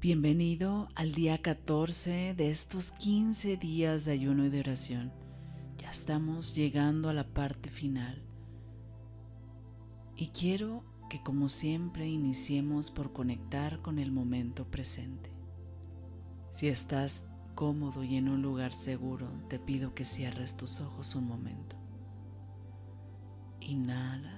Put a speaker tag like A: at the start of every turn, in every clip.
A: Bienvenido al día 14 de estos 15 días de ayuno y de oración. Ya estamos llegando a la parte final. Y quiero que como siempre iniciemos por conectar con el momento presente. Si estás cómodo y en un lugar seguro, te pido que cierres tus ojos un momento. Inhala.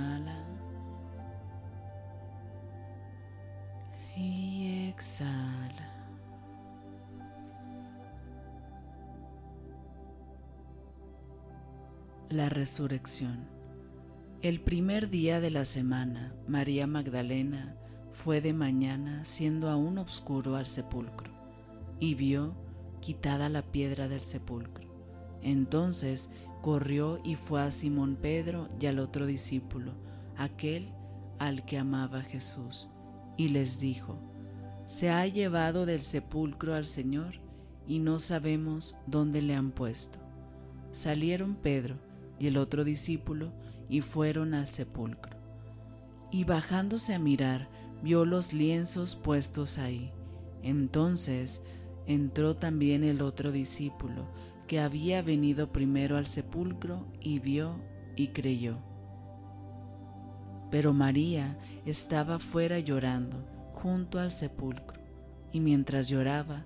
A: La resurrección. El primer día de la semana, María Magdalena fue de mañana, siendo aún oscuro, al sepulcro, y vio quitada la piedra del sepulcro. Entonces corrió y fue a Simón Pedro y al otro discípulo, aquel al que amaba Jesús, y les dijo, Se ha llevado del sepulcro al Señor, y no sabemos dónde le han puesto. Salieron Pedro, y el otro discípulo y fueron al sepulcro. Y bajándose a mirar, vio los lienzos puestos ahí. Entonces entró también el otro discípulo, que había venido primero al sepulcro, y vio y creyó. Pero María estaba fuera llorando, junto al sepulcro, y mientras lloraba,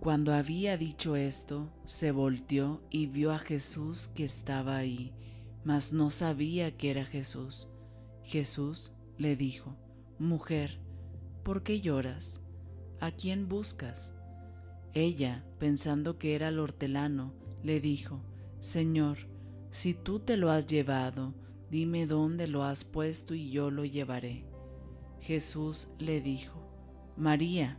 A: Cuando había dicho esto, se volteó y vio a Jesús que estaba ahí, mas no sabía que era Jesús. Jesús le dijo, Mujer, ¿por qué lloras? ¿A quién buscas? Ella, pensando que era el hortelano, le dijo, Señor, si tú te lo has llevado, dime dónde lo has puesto y yo lo llevaré. Jesús le dijo, María.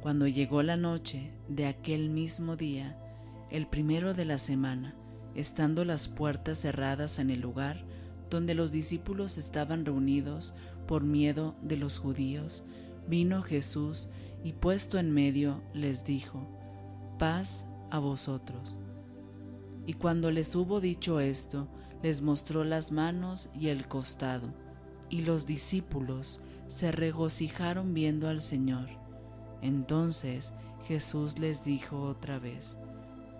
A: Cuando llegó la noche de aquel mismo día, el primero de la semana, estando las puertas cerradas en el lugar donde los discípulos estaban reunidos por miedo de los judíos, vino Jesús y puesto en medio les dijo, paz a vosotros. Y cuando les hubo dicho esto, les mostró las manos y el costado, y los discípulos se regocijaron viendo al Señor. Entonces Jesús les dijo otra vez,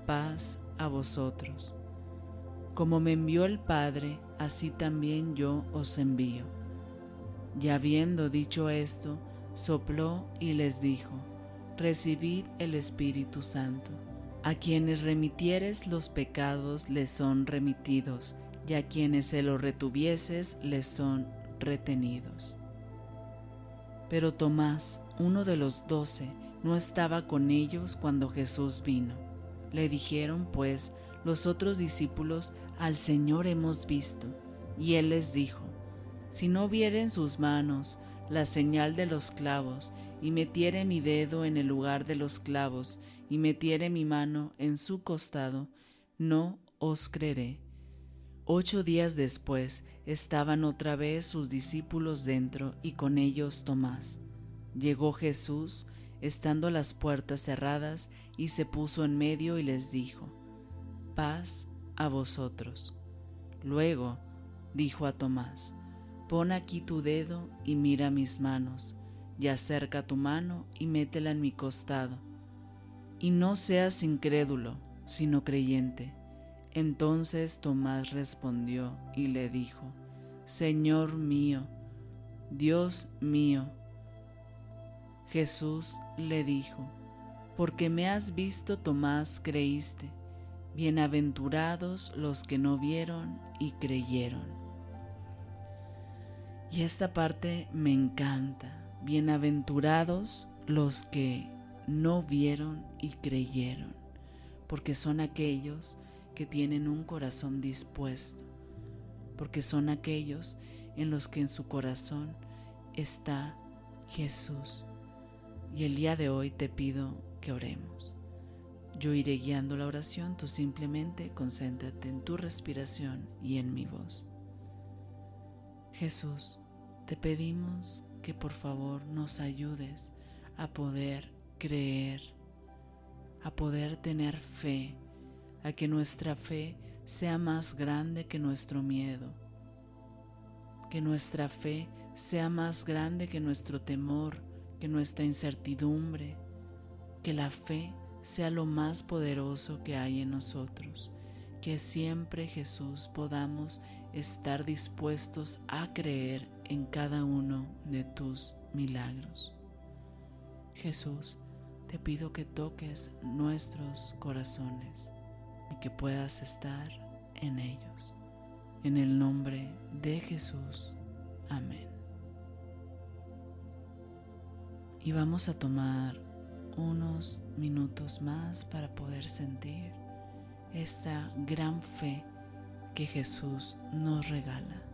A: paz a vosotros. Como me envió el Padre, así también yo os envío. Y habiendo dicho esto, sopló y les dijo, recibid el Espíritu Santo. A quienes remitieres los pecados les son remitidos, y a quienes se los retuvieses les son retenidos. Pero Tomás, uno de los doce, no estaba con ellos cuando Jesús vino. Le dijeron pues los otros discípulos, al Señor hemos visto. Y él les dijo, si no vieren sus manos la señal de los clavos, y metiere mi dedo en el lugar de los clavos, y metiere mi mano en su costado, no os creeré. Ocho días después estaban otra vez sus discípulos dentro y con ellos Tomás. Llegó Jesús, estando las puertas cerradas, y se puso en medio y les dijo, paz a vosotros. Luego dijo a Tomás, Pon aquí tu dedo y mira mis manos, y acerca tu mano y métela en mi costado. Y no seas incrédulo, sino creyente. Entonces Tomás respondió y le dijo, Señor mío, Dios mío. Jesús le dijo, porque me has visto, Tomás, creíste. Bienaventurados los que no vieron y creyeron. Y esta parte me encanta. Bienaventurados los que no vieron y creyeron, porque son aquellos que tienen un corazón dispuesto, porque son aquellos en los que en su corazón está Jesús. Y el día de hoy te pido que oremos. Yo iré guiando la oración, tú simplemente concéntrate en tu respiración y en mi voz. Jesús, te pedimos que por favor nos ayudes a poder creer, a poder tener fe, a que nuestra fe sea más grande que nuestro miedo, que nuestra fe sea más grande que nuestro temor, que nuestra incertidumbre, que la fe sea lo más poderoso que hay en nosotros, que siempre Jesús podamos estar dispuestos a creer en cada uno de tus milagros. Jesús, te pido que toques nuestros corazones y que puedas estar en ellos. En el nombre de Jesús. Amén. Y vamos a tomar unos minutos más para poder sentir esta gran fe que Jesús nos regala.